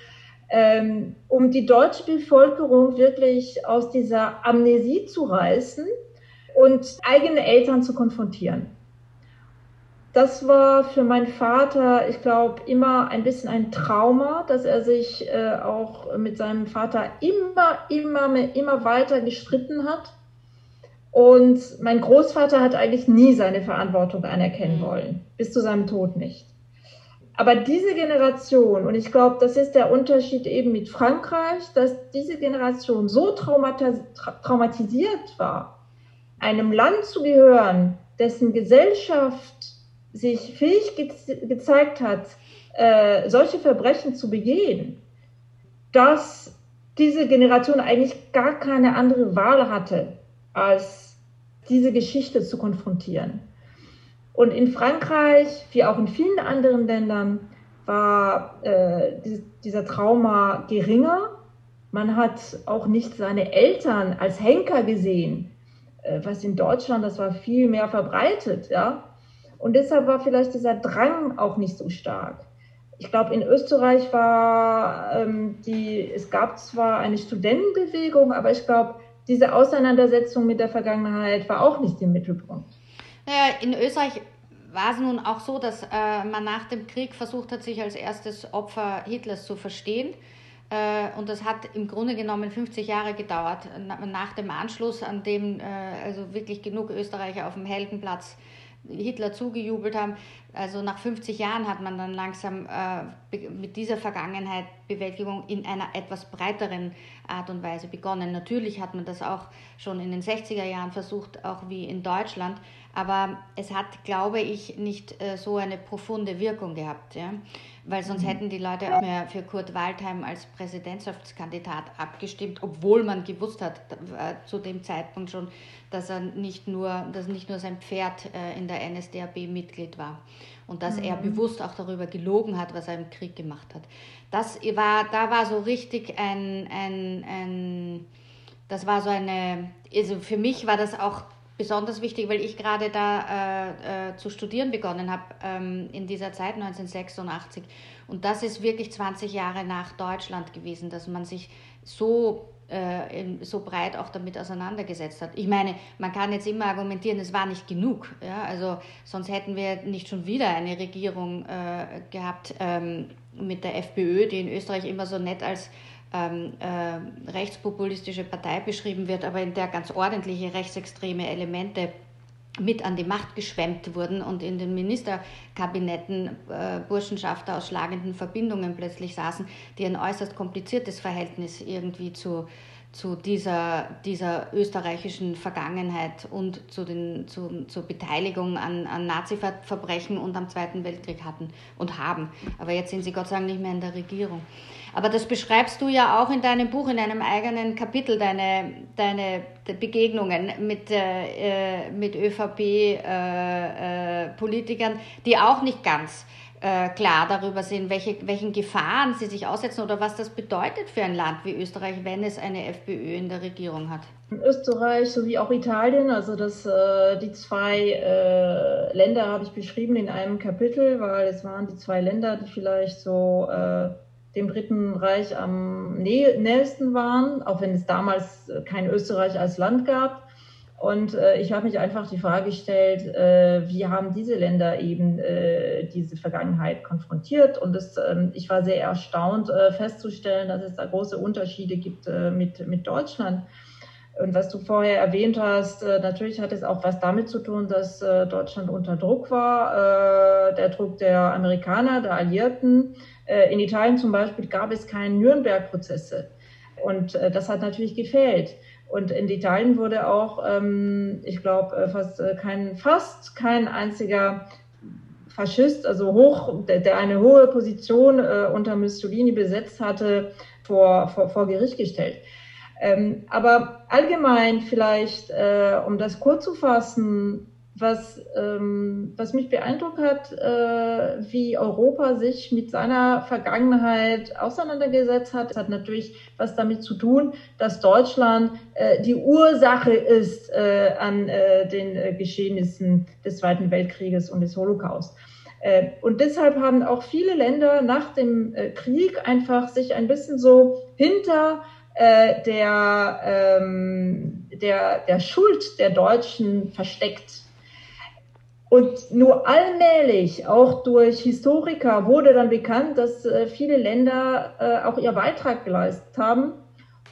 ähm, um die deutsche Bevölkerung wirklich aus dieser Amnesie zu reißen und eigene Eltern zu konfrontieren. Das war für meinen Vater, ich glaube, immer ein bisschen ein Trauma, dass er sich äh, auch mit seinem Vater immer, immer, immer weiter gestritten hat. Und mein Großvater hat eigentlich nie seine Verantwortung anerkennen mhm. wollen, bis zu seinem Tod nicht. Aber diese Generation, und ich glaube, das ist der Unterschied eben mit Frankreich, dass diese Generation so traumatis traumatisiert war, einem Land zu gehören, dessen Gesellschaft sich fähig ge gezeigt hat, äh, solche Verbrechen zu begehen, dass diese Generation eigentlich gar keine andere Wahl hatte, als diese Geschichte zu konfrontieren. Und in Frankreich, wie auch in vielen anderen Ländern, war äh, dieser Trauma geringer. Man hat auch nicht seine Eltern als Henker gesehen, äh, was in Deutschland, das war viel mehr verbreitet, ja. Und deshalb war vielleicht dieser Drang auch nicht so stark. Ich glaube, in Österreich war ähm, die, es gab zwar eine Studentenbewegung, aber ich glaube, diese Auseinandersetzung mit der Vergangenheit war auch nicht im Mittelpunkt. Naja, in Österreich war es nun auch so, dass äh, man nach dem Krieg versucht hat, sich als erstes Opfer Hitlers zu verstehen. Äh, und das hat im Grunde genommen 50 Jahre gedauert, nach dem Anschluss, an dem äh, also wirklich genug Österreicher auf dem Heldenplatz Hitler zugejubelt haben. Also nach 50 Jahren hat man dann langsam äh, mit dieser Vergangenheitbewältigung in einer etwas breiteren Art und Weise begonnen. Natürlich hat man das auch schon in den 60er Jahren versucht, auch wie in Deutschland, aber es hat, glaube ich, nicht äh, so eine profunde Wirkung gehabt. Ja? Weil sonst mhm. hätten die Leute auch mehr für Kurt Waldheim als Präsidentschaftskandidat abgestimmt, obwohl man gewusst hat äh, zu dem Zeitpunkt schon, dass er nicht nur, dass nicht nur sein Pferd äh, in der NSDAP Mitglied war und dass mhm. er bewusst auch darüber gelogen hat, was er im Krieg gemacht hat. Das war, da war so richtig ein, ein, ein das war so eine, also für mich war das auch besonders wichtig, weil ich gerade da äh, äh, zu studieren begonnen habe ähm, in dieser Zeit 1986. Und das ist wirklich 20 Jahre nach Deutschland gewesen, dass man sich so äh, so breit auch damit auseinandergesetzt hat. Ich meine, man kann jetzt immer argumentieren, es war nicht genug. Ja? Also sonst hätten wir nicht schon wieder eine Regierung äh, gehabt ähm, mit der FPÖ, die in Österreich immer so nett als ähm, äh, rechtspopulistische Partei beschrieben wird, aber in der ganz ordentliche rechtsextreme Elemente mit an die Macht geschwemmt wurden und in den Ministerkabinetten äh, Burschenschafter aus schlagenden Verbindungen plötzlich saßen, die ein äußerst kompliziertes Verhältnis irgendwie zu, zu dieser, dieser österreichischen Vergangenheit und zu den, zu, zur Beteiligung an, an Nazi-Verbrechen und am Zweiten Weltkrieg hatten und haben. Aber jetzt sind sie Gott sei Dank nicht mehr in der Regierung. Aber das beschreibst du ja auch in deinem Buch, in einem eigenen Kapitel, deine, deine Begegnungen mit, äh, mit ÖVP-Politikern, äh, äh, die auch nicht ganz äh, klar darüber sind, welche, welchen Gefahren sie sich aussetzen oder was das bedeutet für ein Land wie Österreich, wenn es eine FPÖ in der Regierung hat. Österreich sowie auch Italien, also das, äh, die zwei äh, Länder habe ich beschrieben in einem Kapitel, weil es waren die zwei Länder, die vielleicht so äh, dem Dritten Reich am nächsten waren, auch wenn es damals kein Österreich als Land gab. Und äh, ich habe mich einfach die Frage gestellt, äh, wie haben diese Länder eben äh, diese Vergangenheit konfrontiert? Und das, ähm, ich war sehr erstaunt äh, festzustellen, dass es da große Unterschiede gibt äh, mit, mit Deutschland. Und was du vorher erwähnt hast, äh, natürlich hat es auch was damit zu tun, dass Deutschland unter Druck war, der Druck der Amerikaner, der Alliierten. In Italien zum Beispiel gab es keine Nürnberg-Prozesse. Und das hat natürlich gefehlt. Und in Italien wurde auch, ähm, ich glaube, äh, fast äh, kein, fast kein einziger Faschist, also hoch, der, eine hohe Position äh, unter Mussolini besetzt hatte, vor, vor, vor Gericht gestellt. Ähm, aber allgemein vielleicht, äh, um das kurz zu fassen, was, ähm, was mich beeindruckt hat, äh, wie Europa sich mit seiner Vergangenheit auseinandergesetzt hat, das hat natürlich was damit zu tun, dass Deutschland äh, die Ursache ist äh, an äh, den äh, Geschehnissen des Zweiten Weltkrieges und des Holocaust. Äh, und deshalb haben auch viele Länder nach dem Krieg einfach sich ein bisschen so hinter der, ähm, der, der Schuld der Deutschen versteckt. Und nur allmählich, auch durch Historiker, wurde dann bekannt, dass äh, viele Länder äh, auch ihr Beitrag geleistet haben.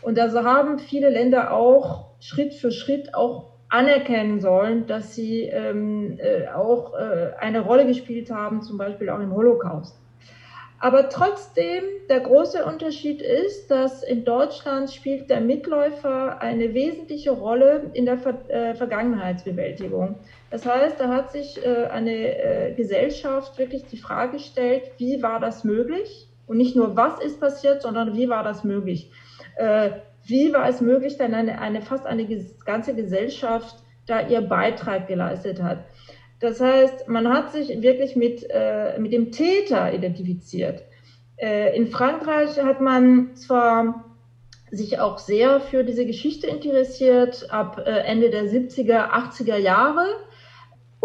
Und also haben viele Länder auch Schritt für Schritt auch anerkennen sollen, dass sie ähm, äh, auch äh, eine Rolle gespielt haben, zum Beispiel auch im Holocaust. Aber trotzdem, der große Unterschied ist, dass in Deutschland spielt der Mitläufer eine wesentliche Rolle in der Ver äh, Vergangenheitsbewältigung. Das heißt, da hat sich äh, eine äh, Gesellschaft wirklich die Frage gestellt, wie war das möglich? Und nicht nur, was ist passiert, sondern wie war das möglich? Äh, wie war es möglich, dass eine, eine, fast eine ganze Gesellschaft da ihr Beitrag geleistet hat? Das heißt, man hat sich wirklich mit, äh, mit dem Täter identifiziert. Äh, in Frankreich hat man zwar sich auch sehr für diese Geschichte interessiert, ab äh, Ende der 70er, 80er Jahre.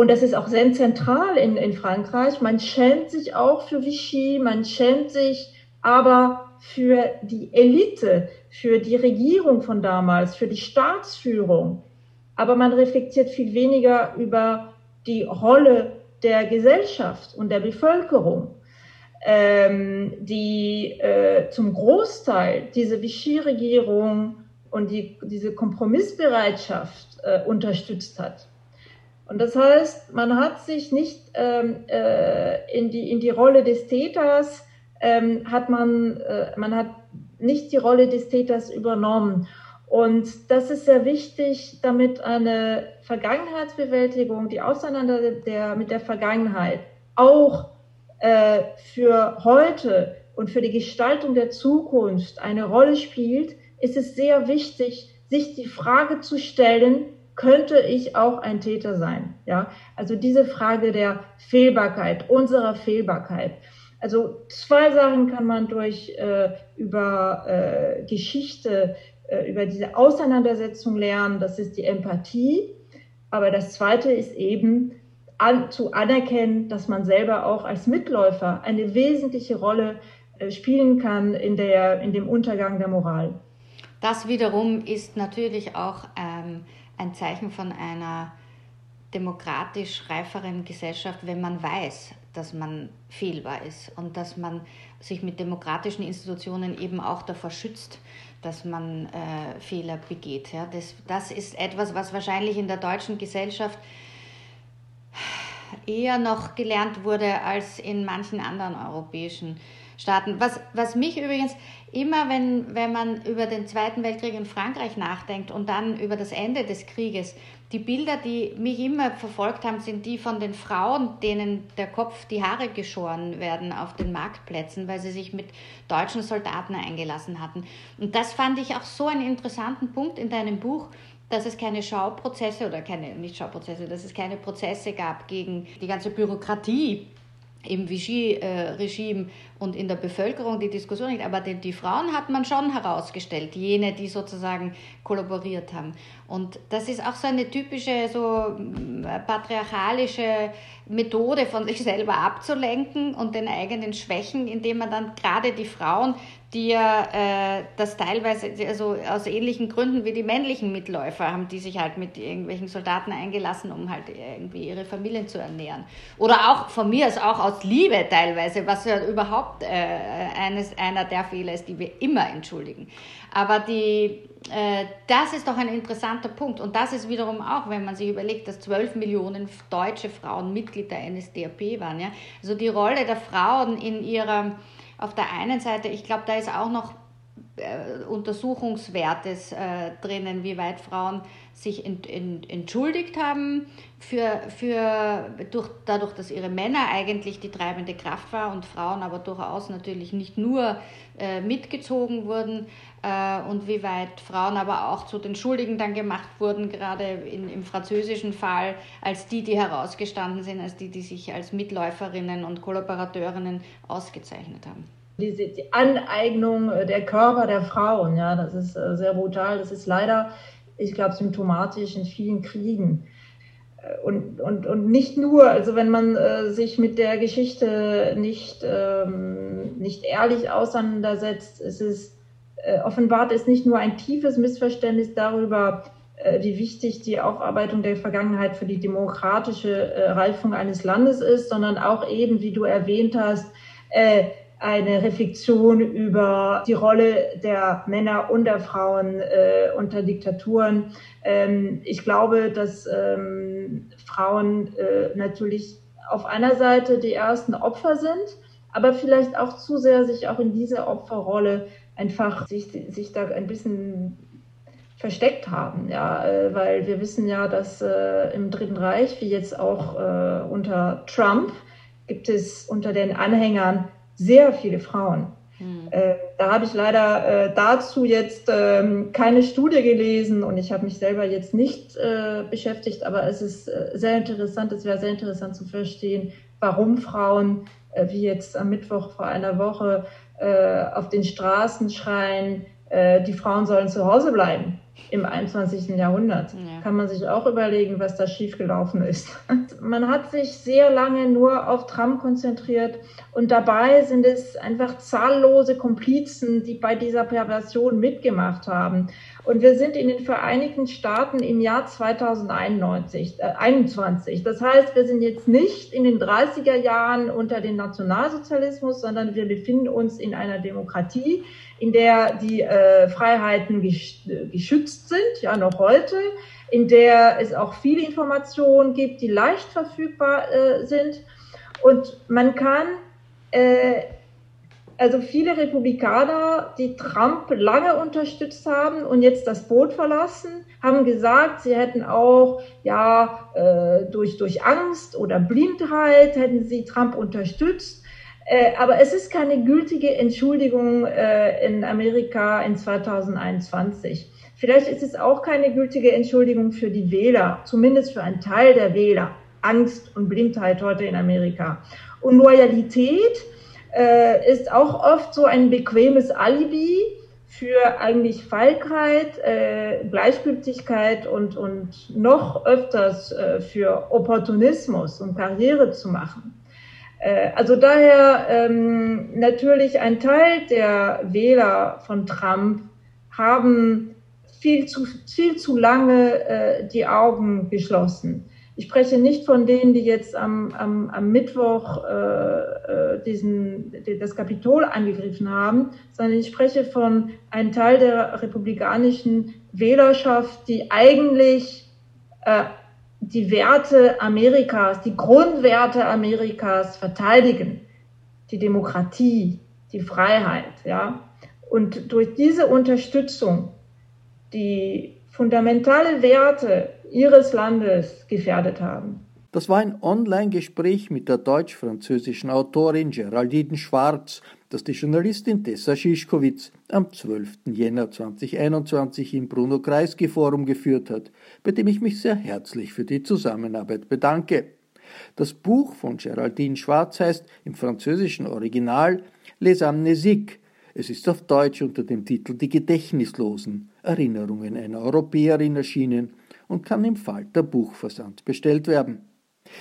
Und das ist auch sehr zentral in, in Frankreich. Man schämt sich auch für Vichy, man schämt sich aber für die Elite, für die Regierung von damals, für die Staatsführung. Aber man reflektiert viel weniger über die Rolle der Gesellschaft und der Bevölkerung, ähm, die äh, zum Großteil diese Vichy-Regierung und die, diese Kompromissbereitschaft äh, unterstützt hat. Und das heißt, man hat sich nicht ähm, äh, in, die, in die Rolle des Täters, ähm, hat man, äh, man hat nicht die Rolle des Täters übernommen. Und das ist sehr wichtig, damit eine Vergangenheitsbewältigung, die Auseinander der, mit der Vergangenheit auch äh, für heute und für die Gestaltung der Zukunft eine Rolle spielt, ist es sehr wichtig, sich die Frage zu stellen, könnte ich auch ein Täter sein? Ja, also diese Frage der Fehlbarkeit, unserer Fehlbarkeit. Also zwei Sachen kann man durch äh, über äh, Geschichte äh, über diese Auseinandersetzung lernen, das ist die Empathie. Aber das Zweite ist eben an, zu anerkennen, dass man selber auch als Mitläufer eine wesentliche Rolle äh, spielen kann in, der, in dem Untergang der Moral. Das wiederum ist natürlich auch ähm, ein Zeichen von einer demokratisch reiferen Gesellschaft, wenn man weiß, dass man fehlbar ist und dass man sich mit demokratischen Institutionen eben auch davor schützt, dass man äh, Fehler begeht. Ja? Das, das ist etwas, was wahrscheinlich in der deutschen Gesellschaft eher noch gelernt wurde als in manchen anderen europäischen Staaten. Was, was mich übrigens immer, wenn, wenn man über den Zweiten Weltkrieg in Frankreich nachdenkt und dann über das Ende des Krieges, die Bilder, die mich immer verfolgt haben, sind die von den Frauen, denen der Kopf, die Haare geschoren werden auf den Marktplätzen, weil sie sich mit deutschen Soldaten eingelassen hatten. Und das fand ich auch so einen interessanten Punkt in deinem Buch, dass es keine Schauprozesse oder keine, nicht Schauprozesse, dass es keine Prozesse gab gegen die ganze Bürokratie im Vichy-Regime und in der Bevölkerung die Diskussion nicht, aber die, die, Frauen hat man schon herausgestellt, jene, die sozusagen kollaboriert haben. Und das ist auch so eine typische, so äh, patriarchalische Methode von sich selber abzulenken und den eigenen Schwächen, indem man dann gerade die Frauen, die ja äh, das teilweise also aus ähnlichen Gründen wie die männlichen Mitläufer haben, die sich halt mit irgendwelchen Soldaten eingelassen, um halt irgendwie ihre Familien zu ernähren. Oder auch von mir ist auch aus Liebe teilweise, was ja überhaupt äh, eines, einer der Fehler ist, die wir immer entschuldigen. Aber die, äh, das ist doch ein interessanter Punkt. Und das ist wiederum auch, wenn man sich überlegt, dass 12 Millionen deutsche Frauen Mitglied der NSDAP waren. Ja? Also die Rolle der Frauen in ihrer auf der einen Seite, ich glaube, da ist auch noch äh, Untersuchungswertes äh, drinnen, wie weit Frauen sich ent, ent, entschuldigt haben für, für durch, dadurch, dass ihre Männer eigentlich die treibende Kraft war und Frauen aber durchaus natürlich nicht nur äh, mitgezogen wurden äh, und wie weit Frauen aber auch zu den Schuldigen dann gemacht wurden, gerade in, im französischen Fall, als die, die herausgestanden sind, als die, die sich als Mitläuferinnen und Kollaborateurinnen ausgezeichnet haben diese die Aneignung der Körper der Frauen, ja, das ist äh, sehr brutal. Das ist leider, ich glaube, symptomatisch in vielen Kriegen. Äh, und, und, und nicht nur, also wenn man äh, sich mit der Geschichte nicht, ähm, nicht ehrlich auseinandersetzt, es ist, offenbart es nicht nur ein tiefes Missverständnis darüber, äh, wie wichtig die Aufarbeitung der Vergangenheit für die demokratische Reifung eines Landes ist, sondern auch eben, wie du erwähnt hast, eine Reflexion über die Rolle der Männer und der Frauen äh, unter Diktaturen. Ähm, ich glaube, dass ähm, Frauen äh, natürlich auf einer Seite die ersten Opfer sind, aber vielleicht auch zu sehr sich auch in diese Opferrolle einfach sich, sich da ein bisschen versteckt haben, ja, äh, weil wir wissen ja, dass äh, im Dritten Reich, wie jetzt auch äh, unter Trump, gibt es unter den Anhängern sehr viele Frauen. Hm. Äh, da habe ich leider äh, dazu jetzt ähm, keine Studie gelesen und ich habe mich selber jetzt nicht äh, beschäftigt, aber es ist sehr interessant, es wäre sehr interessant zu verstehen, warum Frauen, wie jetzt am Mittwoch vor einer Woche, äh, auf den Straßen schreien, die Frauen sollen zu Hause bleiben im 21. Jahrhundert. Ja. Kann man sich auch überlegen, was da schiefgelaufen ist. Man hat sich sehr lange nur auf Trump konzentriert und dabei sind es einfach zahllose Komplizen, die bei dieser Perversion mitgemacht haben. Und wir sind in den Vereinigten Staaten im Jahr 2021. Äh, 21. Das heißt, wir sind jetzt nicht in den 30er Jahren unter dem Nationalsozialismus, sondern wir befinden uns in einer Demokratie, in der die äh, Freiheiten geschützt sind, ja noch heute, in der es auch viele Informationen gibt, die leicht verfügbar äh, sind. Und man kann, äh, also viele Republikaner, die Trump lange unterstützt haben und jetzt das Boot verlassen, haben gesagt, sie hätten auch, ja, äh, durch, durch Angst oder Blindheit hätten sie Trump unterstützt. Äh, aber es ist keine gültige Entschuldigung äh, in Amerika in 2021. Vielleicht ist es auch keine gültige Entschuldigung für die Wähler, zumindest für einen Teil der Wähler. Angst und Blindheit heute in Amerika. Und Loyalität äh, ist auch oft so ein bequemes Alibi für eigentlich Feigheit, äh, Gleichgültigkeit und, und noch öfters äh, für Opportunismus, um Karriere zu machen. Äh, also daher ähm, natürlich ein Teil der Wähler von Trump haben viel zu, viel zu lange äh, die Augen geschlossen. Ich spreche nicht von denen, die jetzt am, am, am Mittwoch äh, äh diesen, das Kapitol angegriffen haben, sondern ich spreche von einem Teil der republikanischen Wählerschaft, die eigentlich äh, die Werte Amerikas, die Grundwerte Amerikas verteidigen, die Demokratie, die Freiheit, ja. Und durch diese Unterstützung die fundamentale Werte ihres Landes gefährdet haben. Das war ein Online-Gespräch mit der deutsch-französischen Autorin Geraldine Schwarz, das die Journalistin Tessa Schischkowitz am 12. Jänner 2021 im Bruno-Kreisky-Forum geführt hat, bei dem ich mich sehr herzlich für die Zusammenarbeit bedanke. Das Buch von Geraldine Schwarz heißt im französischen Original Les Amnésiques, es ist auf Deutsch unter dem Titel Die Gedächtnislosen, Erinnerungen einer Europäerin erschienen und kann im Falter Buchversand bestellt werden.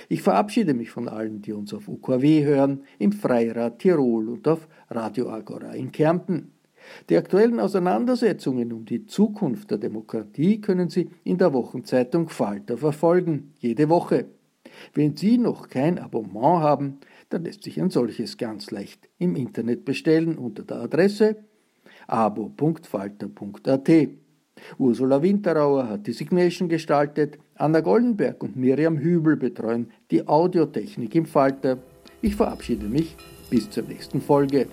Ich verabschiede mich von allen, die uns auf UKW hören, im Freirad Tirol und auf Radio Agora in Kärnten. Die aktuellen Auseinandersetzungen um die Zukunft der Demokratie können Sie in der Wochenzeitung Falter verfolgen, jede Woche. Wenn Sie noch kein Abonnement haben, dann lässt sich ein solches ganz leicht im Internet bestellen unter der Adresse abo.falter.at. Ursula Winterauer hat die Signation gestaltet, Anna Goldenberg und Miriam Hübel betreuen die Audiotechnik im Falter. Ich verabschiede mich bis zur nächsten Folge.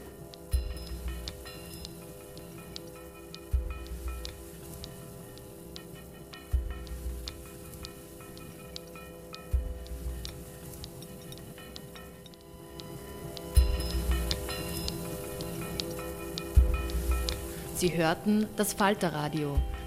Sie hörten das Falterradio,